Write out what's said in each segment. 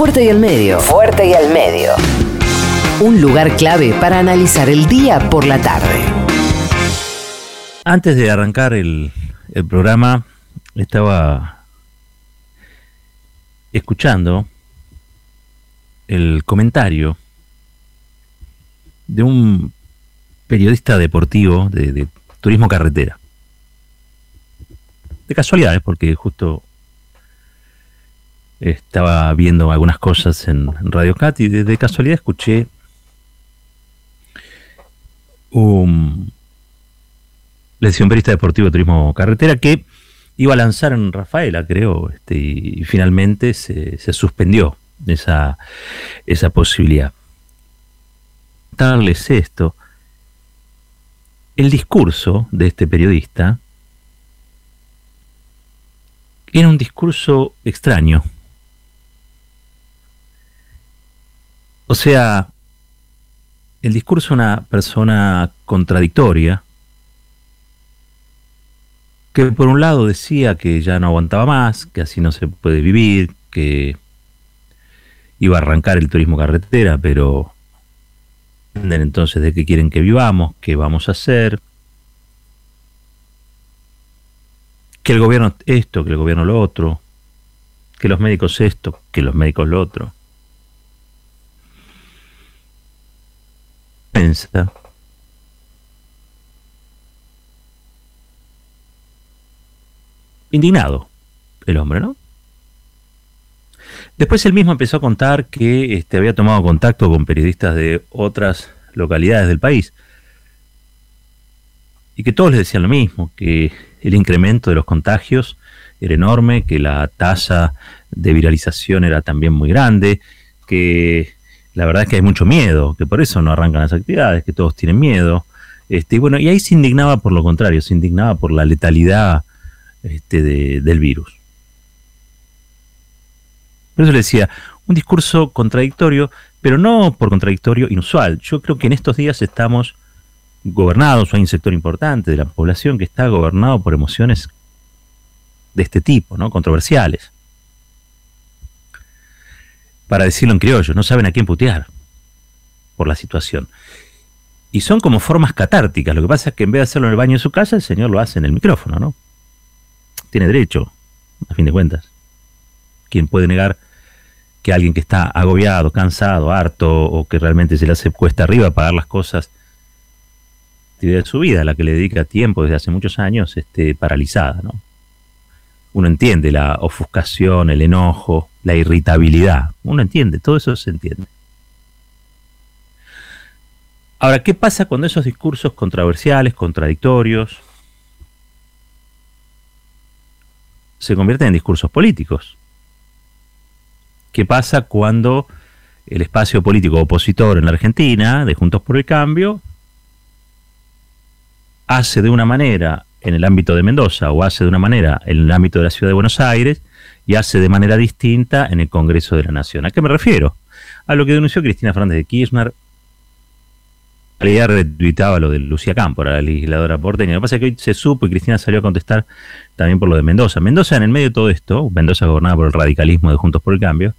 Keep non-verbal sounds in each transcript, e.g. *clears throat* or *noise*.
Fuerte y al medio. Fuerte y al medio. Un lugar clave para analizar el día por la tarde. Antes de arrancar el, el programa, estaba escuchando el comentario de un periodista deportivo de, de turismo carretera. De casualidades, porque justo estaba viendo algunas cosas en, Radio Cat y de, casualidad escuché un, le decía un periodista deportivo de turismo carretera que iba a lanzar en Rafaela, creo, este, y, finalmente se, se, suspendió esa, esa posibilidad. Darles esto. El discurso de este periodista era un discurso extraño. O sea, el discurso de una persona contradictoria, que por un lado decía que ya no aguantaba más, que así no se puede vivir, que iba a arrancar el turismo carretera, pero entonces de qué quieren que vivamos, qué vamos a hacer, que el gobierno esto, que el gobierno lo otro, que los médicos esto, que los médicos lo otro. Indignado el hombre, ¿no? Después él mismo empezó a contar que este, había tomado contacto con periodistas de otras localidades del país y que todos les decían lo mismo, que el incremento de los contagios era enorme, que la tasa de viralización era también muy grande, que la verdad es que hay mucho miedo, que por eso no arrancan las actividades, que todos tienen miedo. Este, y bueno, y ahí se indignaba por lo contrario, se indignaba por la letalidad este, del virus. Por eso le decía, un discurso contradictorio, pero no por contradictorio inusual. Yo creo que en estos días estamos gobernados, hay un sector importante de la población que está gobernado por emociones de este tipo, ¿no? Controversiales. Para decirlo en criollo, no saben a quién putear por la situación. Y son como formas catárticas. Lo que pasa es que en vez de hacerlo en el baño de su casa, el señor lo hace en el micrófono, ¿no? Tiene derecho, a fin de cuentas. ¿Quién puede negar que alguien que está agobiado, cansado, harto, o que realmente se le hace cuesta arriba pagar las cosas de su vida, la que le dedica tiempo desde hace muchos años, esté paralizada, ¿no? Uno entiende la ofuscación, el enojo, la irritabilidad. Uno entiende, todo eso se entiende. Ahora, ¿qué pasa cuando esos discursos controversiales, contradictorios, se convierten en discursos políticos? ¿Qué pasa cuando el espacio político opositor en la Argentina, de Juntos por el Cambio, hace de una manera en el ámbito de Mendoza o hace de una manera en el ámbito de la ciudad de Buenos Aires y hace de manera distinta en el Congreso de la Nación. ¿A qué me refiero? A lo que denunció Cristina Fernández de Kirchner. Ella retuitaba lo de Lucía Cámpora, la legisladora porteña. Lo que pasa es que hoy se supo y Cristina salió a contestar también por lo de Mendoza. Mendoza, en el medio de todo esto, Mendoza gobernada por el radicalismo de Juntos por el Cambio,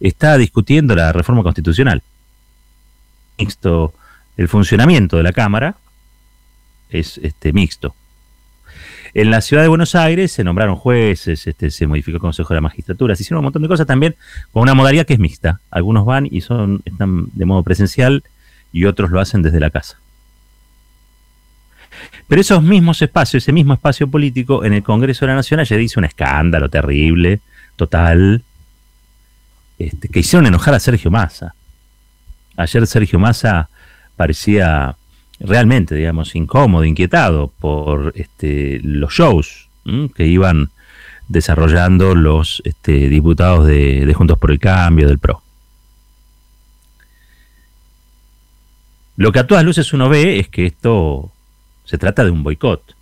está discutiendo la reforma constitucional. Mixto el funcionamiento de la Cámara es este, mixto. En la ciudad de Buenos Aires se nombraron jueces, este, se modificó el Consejo de la Magistratura, se hicieron un montón de cosas también con una modalidad que es mixta. Algunos van y son, están de modo presencial y otros lo hacen desde la casa. Pero esos mismos espacios, ese mismo espacio político en el Congreso de la Nación ayer hizo un escándalo terrible, total, este, que hicieron enojar a Sergio Massa. Ayer Sergio Massa parecía realmente, digamos, incómodo, inquietado por este, los shows que iban desarrollando los este, diputados de, Juntos por el Cambio, del PRO. Lo que a todas luces uno ve es que esto se trata de un boicot.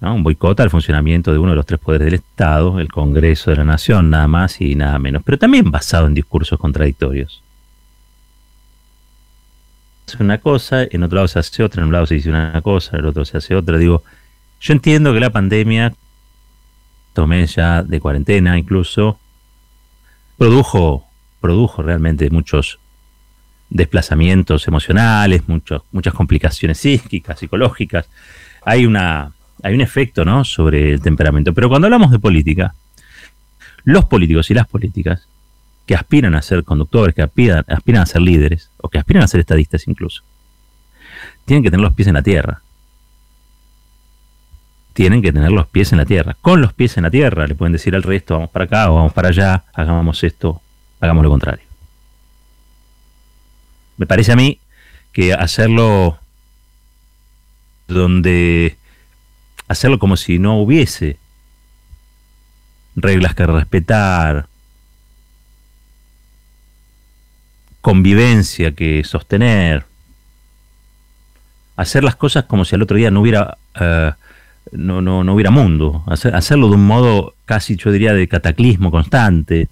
Un boicot al funcionamiento de uno de los tres poderes del Estado, el Congreso de la Nación, nada más y nada menos, pero también basado en discursos contradictorios hace una cosa, en otro lado se hace otra, en un lado se dice una cosa, en el otro se hace otra. Digo, yo entiendo que la pandemia, tomé ya de cuarentena incluso, produjo, produjo realmente muchos desplazamientos emocionales, muchos, muchas complicaciones psíquicas, psicológicas. Hay, una, hay un efecto ¿no? sobre el temperamento. Pero cuando hablamos de política, los políticos y las políticas que aspiran a ser conductores, que aspiran, aspiran a ser líderes, o que aspiran a ser estadistas incluso, tienen que tener los pies en la tierra. Tienen que tener los pies en la tierra. Con los pies en la tierra le pueden decir al resto, vamos para acá o vamos para allá, hagamos esto, hagamos lo contrario. Me parece a mí que hacerlo donde hacerlo como si no hubiese reglas que respetar, convivencia que sostener, hacer las cosas como si al otro día no hubiera eh, no, no, no, hubiera mundo, hacerlo de un modo casi yo diría de cataclismo constante.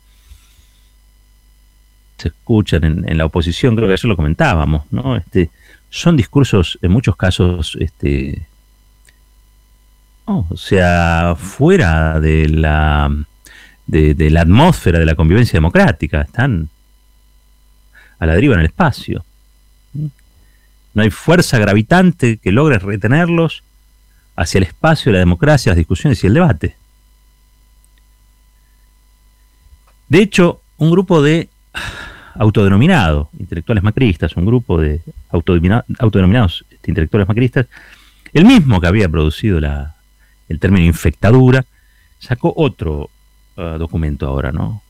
Se escuchan en, la oposición, creo que eso lo comentábamos, ¿no? Este, son discursos en muchos casos este, o sea, fuera de la, de, la atmósfera de la convivencia democrática, están a la deriva en el espacio. No hay fuerza gravitante que logre retenerlos hacia el espacio de la democracia, las discusiones y el debate. De hecho, un grupo de autodenominados intelectuales macristas, un grupo de autodenominados intelectuales macristas, el mismo que había producido el término infectadura, sacó otro uh, documento ahora, ¿no?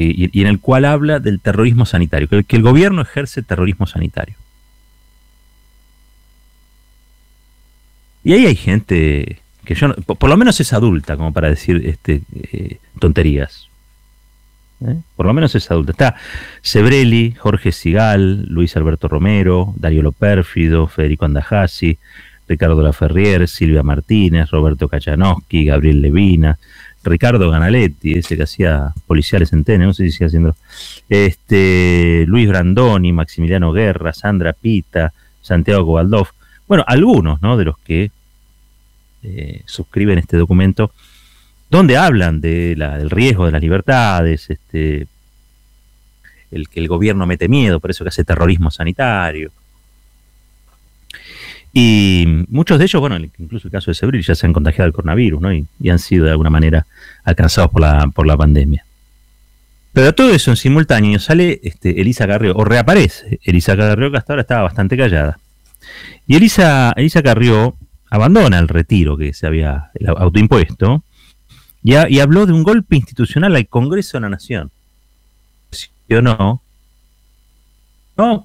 Y, en el cual habla del terrorismo sanitario, que, que el gobierno ejerce terrorismo sanitario. Y ahí hay gente que yo, por, lo menos es adulta, como para decir este, eh, tonterías. ¿Eh? Por lo menos es adulta. Está Sebrelli, Jorge Sigal, Luis Alberto Romero, Darío Lopérfido, Federico Andajasi, Ricardo Laferrier, Silvia Martínez, Roberto Kachanowski, Gabriel Levina, Ricardo Ganaletti, ese que hacía policiales en TN, no sé si sigue haciendo, este, Luis Brandoni, Maximiliano Guerra, Sandra Pita, Santiago Cobaldov, bueno, algunos ¿no? de los que eh, suscriben este documento, donde hablan de la, del riesgo de las libertades, este, el que el gobierno mete miedo, por eso que hace terrorismo sanitario, y muchos de ellos, bueno, incluso el caso de Sebril, ya se han contagiado el coronavirus, ¿no? Y, han sido de alguna manera alcanzados por la, por la pandemia. Pero todo eso en simultáneo sale este, Elisa Carrió, o reaparece Elisa Carrió, que hasta ahora estaba bastante callada. Y Elisa, Elisa Carrió abandona el retiro que se había autoimpuesto y, habló de un golpe institucional al Congreso de la Nación. ¿Sí o no?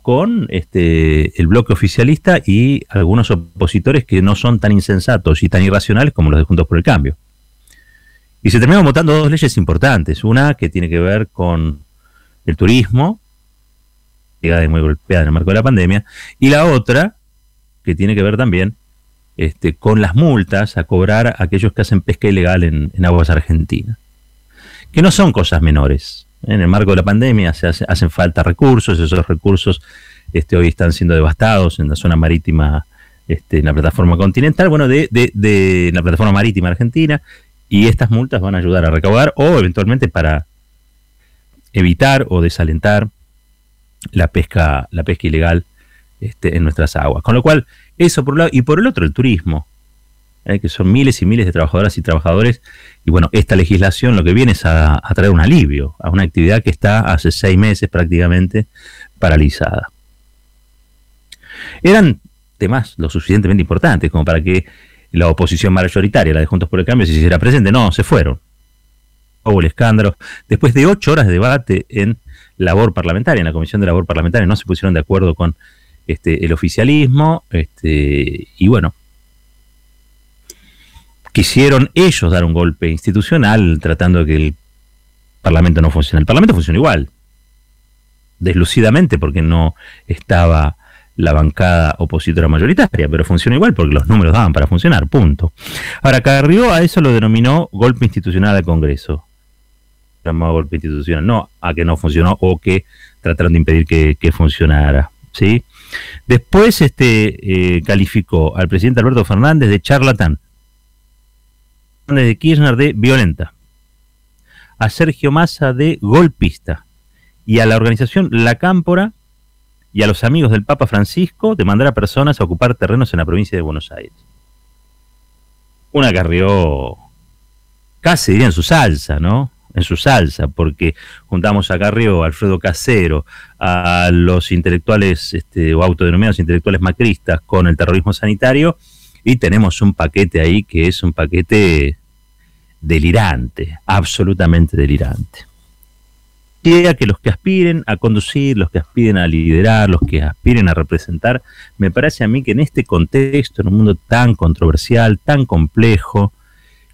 Con este, el bloque oficialista y algunos opositores que no son tan insensatos y tan irracionales como los de Juntos por el Cambio. Y se terminaron votando dos leyes importantes. Una que tiene que ver con el turismo, llegada muy golpeada en el marco de la pandemia, y la otra que tiene que ver también este, con las multas a cobrar a aquellos que hacen pesca ilegal en, en aguas argentinas. Que no son cosas menores. En el marco de la pandemia se hacen falta recursos, esos recursos este, hoy están siendo devastados en la zona marítima, este, en la plataforma continental, bueno, de, de, la plataforma marítima argentina, y estas multas van a ayudar a recaudar o eventualmente para evitar o desalentar la pesca, la pesca ilegal este, en nuestras aguas. Con lo cual, eso por un lado, y por el otro, el turismo. ¿Eh? que son miles y miles de trabajadoras y trabajadores. Y bueno, esta legislación lo que viene es a, traer un alivio a una actividad que está hace seis meses prácticamente paralizada. Eran temas lo suficientemente importantes como para que la oposición mayoritaria, la de Juntos por el Cambio, se hiciera presente. No, se fueron. Hubo el escándalo. Después de ocho horas de debate en labor parlamentaria, en la Comisión de Labor Parlamentaria, no se pusieron de acuerdo con este, el oficialismo. Este, y bueno, quisieron ellos dar un golpe institucional tratando de que el Parlamento no funcione. El Parlamento funciona igual, deslucidamente porque no estaba la bancada opositora mayoritaria, pero funciona igual porque los números daban para funcionar, punto. Ahora, Carrió a eso lo denominó golpe institucional al Congreso. Llamado golpe institucional, no a que no funcionó o que trataron de impedir que, funcionara. ¿sí? Después este, eh, calificó al presidente Alberto Fernández de charlatán de Kirchner de violenta. a Sergio Massa de golpista y a la organización La Cámpora y a los amigos del Papa Francisco de mandar a personas a ocupar terrenos en la provincia de Buenos Aires. Una Carrió casi diría en su salsa, ¿no? En su salsa, porque juntamos a Carrió, a Alfredo Casero, a los intelectuales este, o autodenominados intelectuales macristas con el terrorismo sanitario y tenemos un paquete ahí que es un paquete delirante, absolutamente delirante. Queda que los que aspiren a conducir, los que aspiren a liderar, los que aspiren a representar, me parece a mí que en este contexto, en un mundo tan controversial, tan complejo,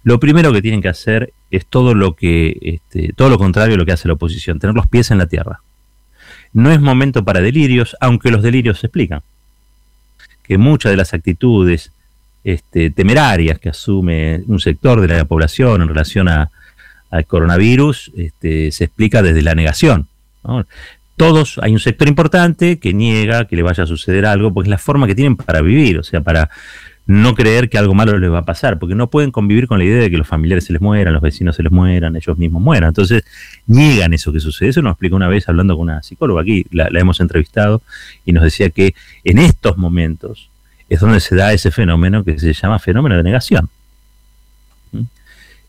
lo primero que tienen que hacer es todo lo que, este, todo lo contrario a lo que hace la oposición, tener los pies en la tierra. No es momento para delirios, aunque los delirios se explican. Que muchas de las actitudes este, temerarias que asume un sector de la población en relación al coronavirus este, se explica desde la negación. Todos, hay un sector importante que niega que le vaya a suceder algo, porque es la forma que tienen para vivir, o sea, para no creer que algo malo les va a pasar, porque no pueden convivir con la idea de que los familiares se les mueran, los vecinos se les mueran, ellos mismos mueran. Entonces, niegan eso que sucede. Eso nos explicó una vez hablando con una psicóloga aquí, la, hemos entrevistado, y nos decía que en estos momentos es donde se da ese fenómeno que se llama fenómeno de negación. ¿Mm?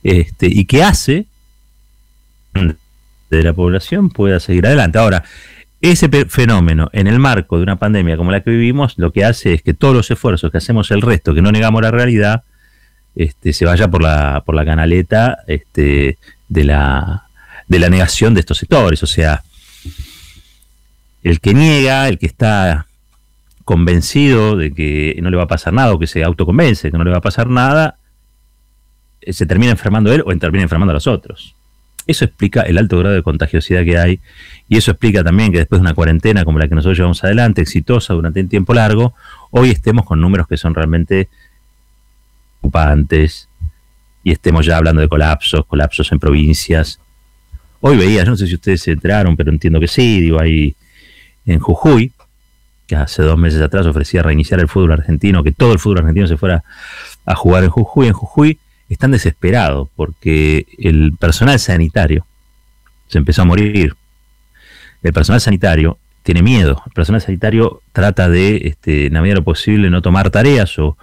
Este, y que hace de la población pueda seguir adelante. Ahora, ese fenómeno, en el marco de una pandemia como la que vivimos, lo que hace es que todos los esfuerzos que hacemos el resto, que no negamos la realidad, este, se vaya por la, por la canaleta este, de, la, de la negación de estos sectores. O sea, el que niega, el que está convencido de que no le va a pasar nada, o que se autoconvence que no le va a pasar nada, eh, se termina enfermando él o termina enfermando a los otros. Eso explica el alto grado de contagiosidad que hay y eso explica también que después de una cuarentena como la que nosotros llevamos adelante, exitosa durante un tiempo largo, hoy estemos con números que son realmente preocupantes y estemos ya hablando de colapsos, colapsos en provincias. Hoy veía, yo no sé si ustedes se enteraron, pero entiendo que sí, digo, ahí en Jujuy, que hace dos meses atrás ofrecía reiniciar el fútbol argentino, que todo el fútbol argentino se fuera a jugar en Jujuy. En Jujuy están desesperados porque el personal sanitario se empezó a morir. El personal sanitario tiene miedo. El personal sanitario trata de, este, en la medida de lo posible, no tomar tareas o,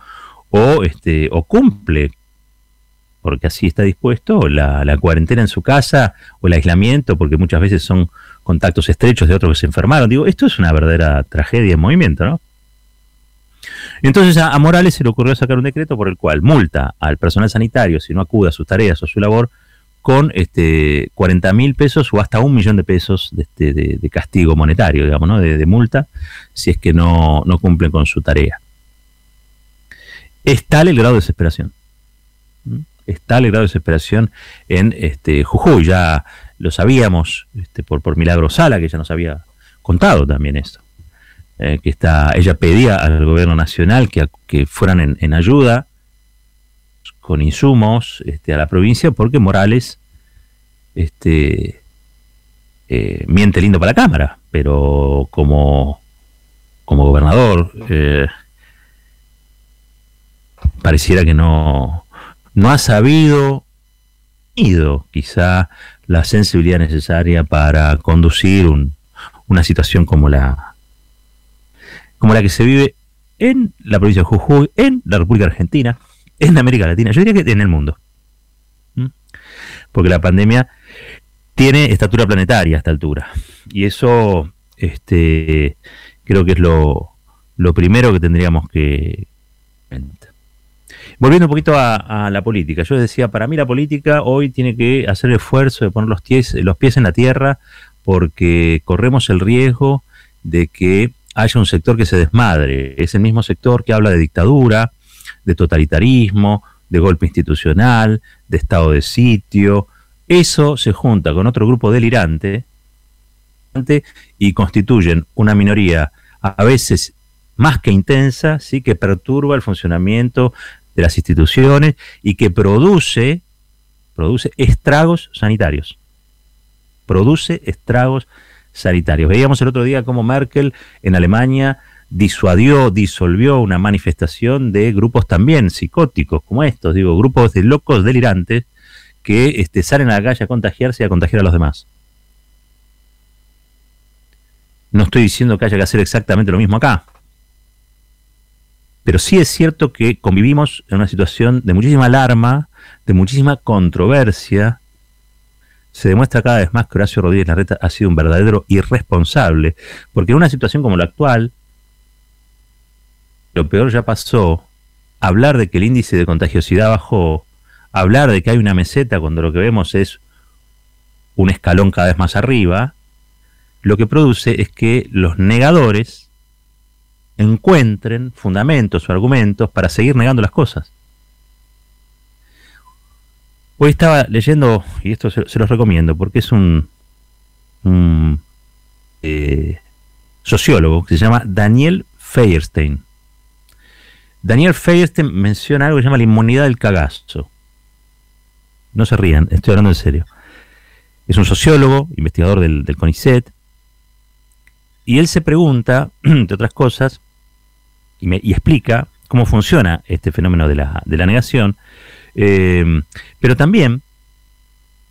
o, este, o cumple, porque así está dispuesto, la, la cuarentena en su casa o el aislamiento, porque muchas veces son contactos estrechos de otros que se enfermaron. Digo, esto es una verdadera tragedia en movimiento, ¿no? Entonces a, Morales se le ocurrió sacar un decreto por el cual multa al personal sanitario si no acude a sus tareas o a su labor con este 40 mil pesos o hasta un millón de pesos de, este, castigo monetario, digamos, ¿no? de, multa, si es que no, no cumplen con su tarea. Es el grado de desesperación. Es tal el grado de desesperación en este, Jujuy. Ya lo sabíamos este, por, por Milagro Sala, que ya nos había contado también esto. Eh, que está, ella pedía al gobierno nacional que, que fueran en, ayuda con insumos este, a la provincia porque Morales este, eh, miente lindo para la Cámara, pero como, como gobernador eh, pareciera que no, no ha sabido, ido quizá la sensibilidad necesaria para conducir una situación como la, como la que se vive en la provincia de Jujuy, en la República Argentina, en América Latina, yo diría que en el mundo. ¿Mm? Porque la pandemia tiene estatura planetaria a esta altura. Y eso este, creo que es lo, primero que tendríamos que... Volviendo un poquito a, la política, yo decía, para mí la política hoy tiene que hacer el esfuerzo de poner los pies, los pies en la tierra porque corremos el riesgo de que haya un sector que se desmadre. Es el mismo sector que habla de dictadura, de totalitarismo, de golpe institucional, de estado de sitio. Eso se junta con otro grupo delirante y constituyen una minoría a veces más que intensa, sí que perturba el funcionamiento de las instituciones y que produce produce estragos sanitarios. Produce estragos sanitarios. Veíamos el otro día cómo Merkel en Alemania disuadió, disolvió una manifestación de grupos también psicóticos como estos, digo, grupos de locos delirantes que este, salen a la calle a contagiarse y a contagiar a los demás. No estoy diciendo que haya que hacer exactamente lo mismo acá. Pero sí es cierto que convivimos en una situación de muchísima alarma, de muchísima controversia. Se demuestra cada vez más que Horacio Rodríguez Larreta ha sido un verdadero irresponsable, porque en una situación como la actual, lo peor ya pasó. Hablar de que el índice de contagiosidad bajó, hablar de que hay una meseta cuando lo que vemos es un escalón cada vez más arriba, lo que produce es que los negadores encuentren fundamentos o argumentos para seguir negando las cosas. Hoy estaba leyendo, y esto se, los recomiendo, porque es un, eh, sociólogo que se llama Daniel Feierstein. Daniel Feierstein menciona algo que se llama la inmunidad del cagazo. No se rían, estoy hablando en serio. Es un sociólogo, investigador del CONICET, y él se pregunta, *clears throat* entre otras cosas, y, explica cómo funciona este fenómeno de la, negación, eh, pero también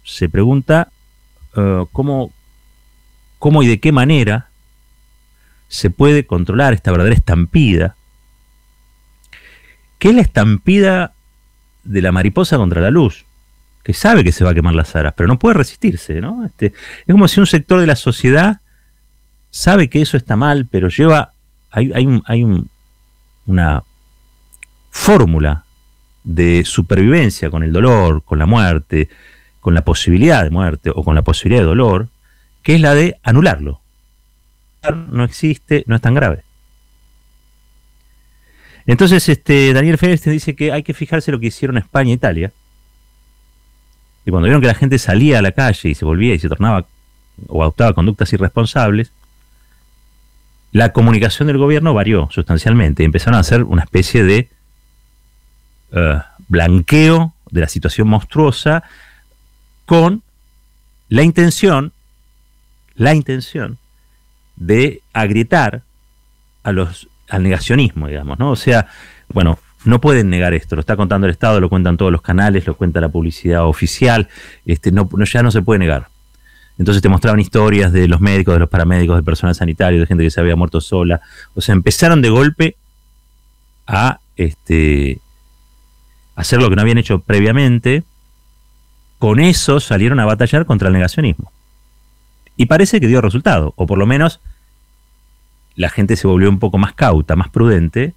se pregunta eh, cómo, cómo y de qué manera se puede controlar esta verdadera estampida, que es la estampida de la mariposa contra la luz, que sabe que se va a quemar las aras, pero no puede resistirse, ¿no? Este, es como si un sector de la sociedad sabe que eso está mal, pero lleva, hay, hay, una fórmula de supervivencia con el dolor, con la muerte, con la posibilidad de muerte o con la posibilidad de dolor, que es la de anularlo. No existe, no es tan grave. Entonces, este, Daniel Férez dice que hay que fijarse lo que hicieron España e Italia. Y cuando vieron que la gente salía a la calle y se volvía y se tornaba o adoptaba conductas irresponsables, la comunicación del gobierno varió sustancialmente. Empezaron a hacer una especie de eh, blanqueo de la situación monstruosa con la intención, la intención de agrietar a los, al negacionismo, digamos, ¿no? O sea, bueno, no pueden negar esto, lo está contando el Estado, lo cuentan todos los canales, lo cuenta la publicidad oficial, este, no, ya no se puede negar. Entonces te mostraban historias de los médicos, de los paramédicos, de personal sanitario, de gente que se había muerto sola. O sea, empezaron de golpe a este, hacer lo que no habían hecho previamente. Con eso salieron a batallar contra el negacionismo. Y parece que dio resultado, o por lo menos la gente se volvió un poco más cauta, más prudente,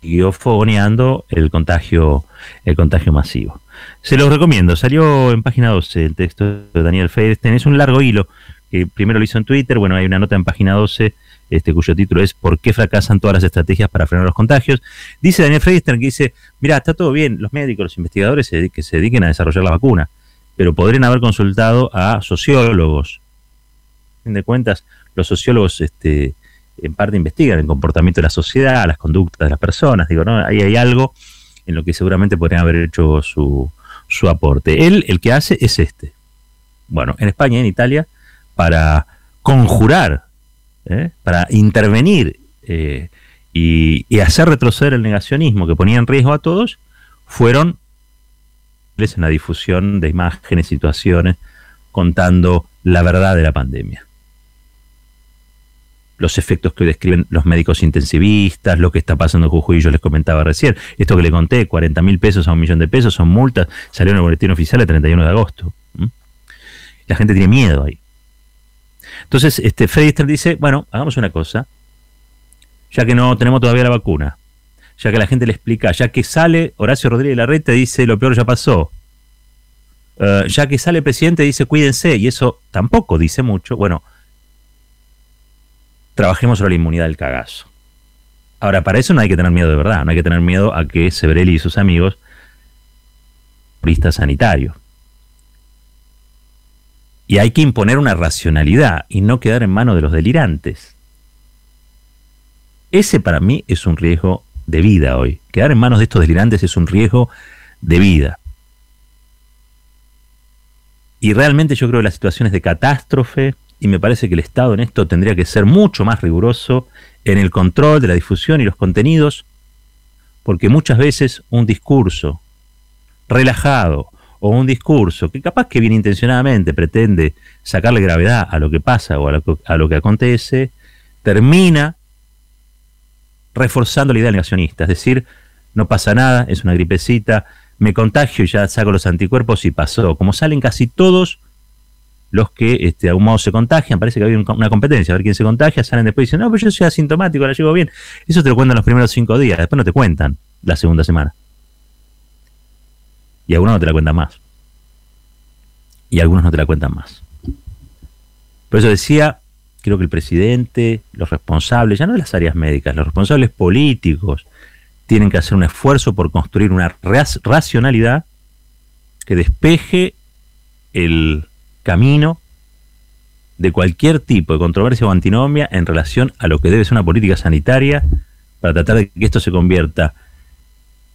y fogoneando el contagio, el contagio masivo. Se los recomiendo, salió en página 12 el texto de Daniel Feinstein, es un largo hilo, que primero lo hizo en Twitter, bueno, hay una nota en página 12 este, cuyo título es ¿Por qué fracasan todas las estrategias para frenar los contagios? Dice Daniel Feinstein que dice, mira, está todo bien, los médicos, los investigadores que se dediquen a desarrollar la vacuna, pero podrían haber consultado a sociólogos. A fin de cuentas, los sociólogos este, en parte investigan el comportamiento de la sociedad, las conductas de las personas, digo, ¿no? Ahí hay algo en lo que seguramente podrían haber hecho su, su aporte. Él, el que hace es este. Bueno, en España en Italia, para conjurar, ¿eh? para intervenir eh, y, y, hacer retroceder el negacionismo que ponía en riesgo a todos, fueron en la difusión de imágenes, situaciones, contando la verdad de la pandemia los efectos que describen los médicos intensivistas, lo que está pasando en Jujuy, yo les comentaba recién. Esto que le conté, 40 mil pesos a un millón de pesos, son multas, salió en el boletín oficial el 31 de agosto. La gente tiene miedo ahí. Entonces, este Freddy dice, bueno, hagamos una cosa, ya que no tenemos todavía la vacuna, ya que la gente le explica, ya que sale Horacio Rodríguez Larreta dice, lo peor ya pasó, eh, ya que sale el presidente dice, cuídense, y eso tampoco dice mucho, bueno, trabajemos sobre la inmunidad del cagazo. Ahora, para eso no hay que tener miedo de verdad, no hay que tener miedo a que Severelli y sus amigos, turistas sanitarios. Y hay que imponer una racionalidad y no quedar en manos de los delirantes. Ese para mí es un riesgo de vida hoy. Quedar en manos de estos delirantes es un riesgo de vida. Y realmente yo creo que las situaciones de catástrofe, y me parece que el Estado en esto tendría que ser mucho más riguroso en el control de la difusión y los contenidos, porque muchas veces un discurso relajado o un discurso que capaz que bien intencionadamente pretende sacarle gravedad a lo que pasa o a lo que, a lo que acontece, termina reforzando la idea negacionista, es decir, no pasa nada, es una gripecita, me contagio y ya saco los anticuerpos y pasó. Como salen casi todos los que este, de algún modo se contagian, parece que había una competencia, a ver quién se contagia, salen después y dicen, no, pero yo soy asintomático, la llevo bien. Eso te lo cuentan los primeros cinco días, después no te cuentan la segunda semana. Y algunos no te la cuentan más. Y algunos no te la cuentan más. Por eso decía, creo que el presidente, los responsables, ya no de las áreas médicas, los responsables políticos, tienen que hacer un esfuerzo por construir una racionalidad que despeje el camino de cualquier tipo de controversia o antinomia en relación a lo que debe ser una política sanitaria para tratar de que esto se convierta,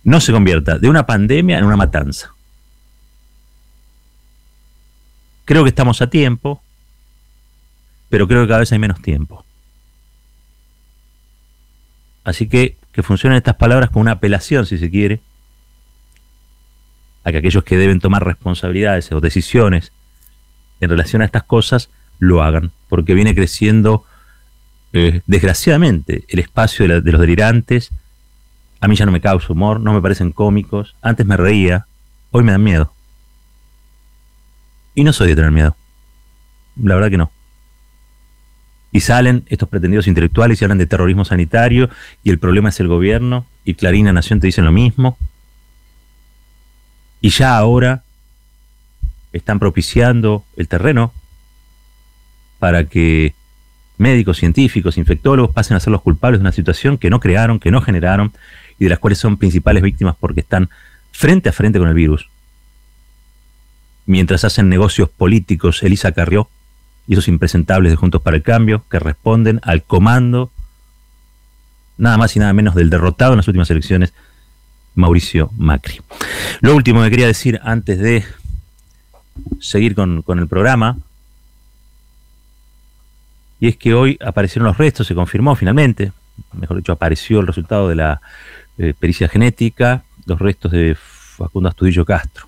no se convierta de una pandemia en una matanza. Creo que estamos a tiempo, pero creo que cada vez hay menos tiempo. Así que que funcionen estas palabras como una apelación, si se quiere, a que aquellos que deben tomar responsabilidades o decisiones en relación a estas cosas lo hagan, porque viene creciendo, eh, desgraciadamente, el espacio de, los delirantes. A mí ya no me causa humor, no me parecen cómicos. Antes me reía, hoy me dan miedo. Y no soy de tener miedo. La verdad que no. Y salen estos pretendidos intelectuales y hablan de terrorismo sanitario y el problema es el gobierno y Clarina Nación te dicen lo mismo. Y ya ahora están propiciando el terreno para que médicos, científicos, infectólogos pasen a ser los culpables de una situación que no crearon, que no generaron y de las cuales son principales víctimas porque están frente a frente con el virus. Mientras hacen negocios políticos, Elisa Carrió y esos impresentables de Juntos para el Cambio que responden al comando nada más y nada menos del derrotado en las últimas elecciones, Mauricio Macri. Lo último que quería decir antes de seguir con, el programa, y es que hoy aparecieron los restos, se confirmó finalmente, mejor dicho, apareció el resultado de la eh, pericia genética, los restos de Facundo Astudillo Castro.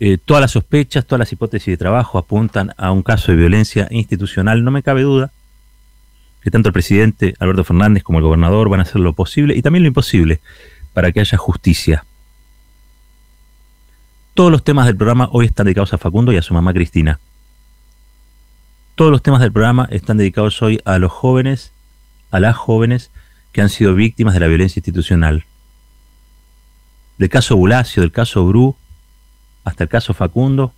Eh, todas las sospechas, todas las hipótesis de trabajo apuntan a un caso de violencia institucional. No me cabe duda que tanto el presidente Alberto Fernández como el gobernador van a hacer lo posible y también lo imposible para que haya justicia. Todos los temas del programa hoy están dedicados a Facundo y a su mamá Cristina. Todos los temas del programa están dedicados hoy a los jóvenes, a las jóvenes que han sido víctimas de la violencia institucional. Del caso Bulacio, del caso Bru, hasta el caso Facundo,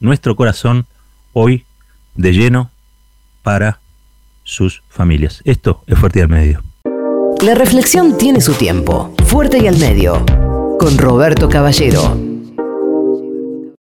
nuestro corazón hoy de lleno para sus familias. Esto es Fuerte y al Medio. La reflexión tiene su tiempo. Fuerte y al Medio. Con Roberto Caballero.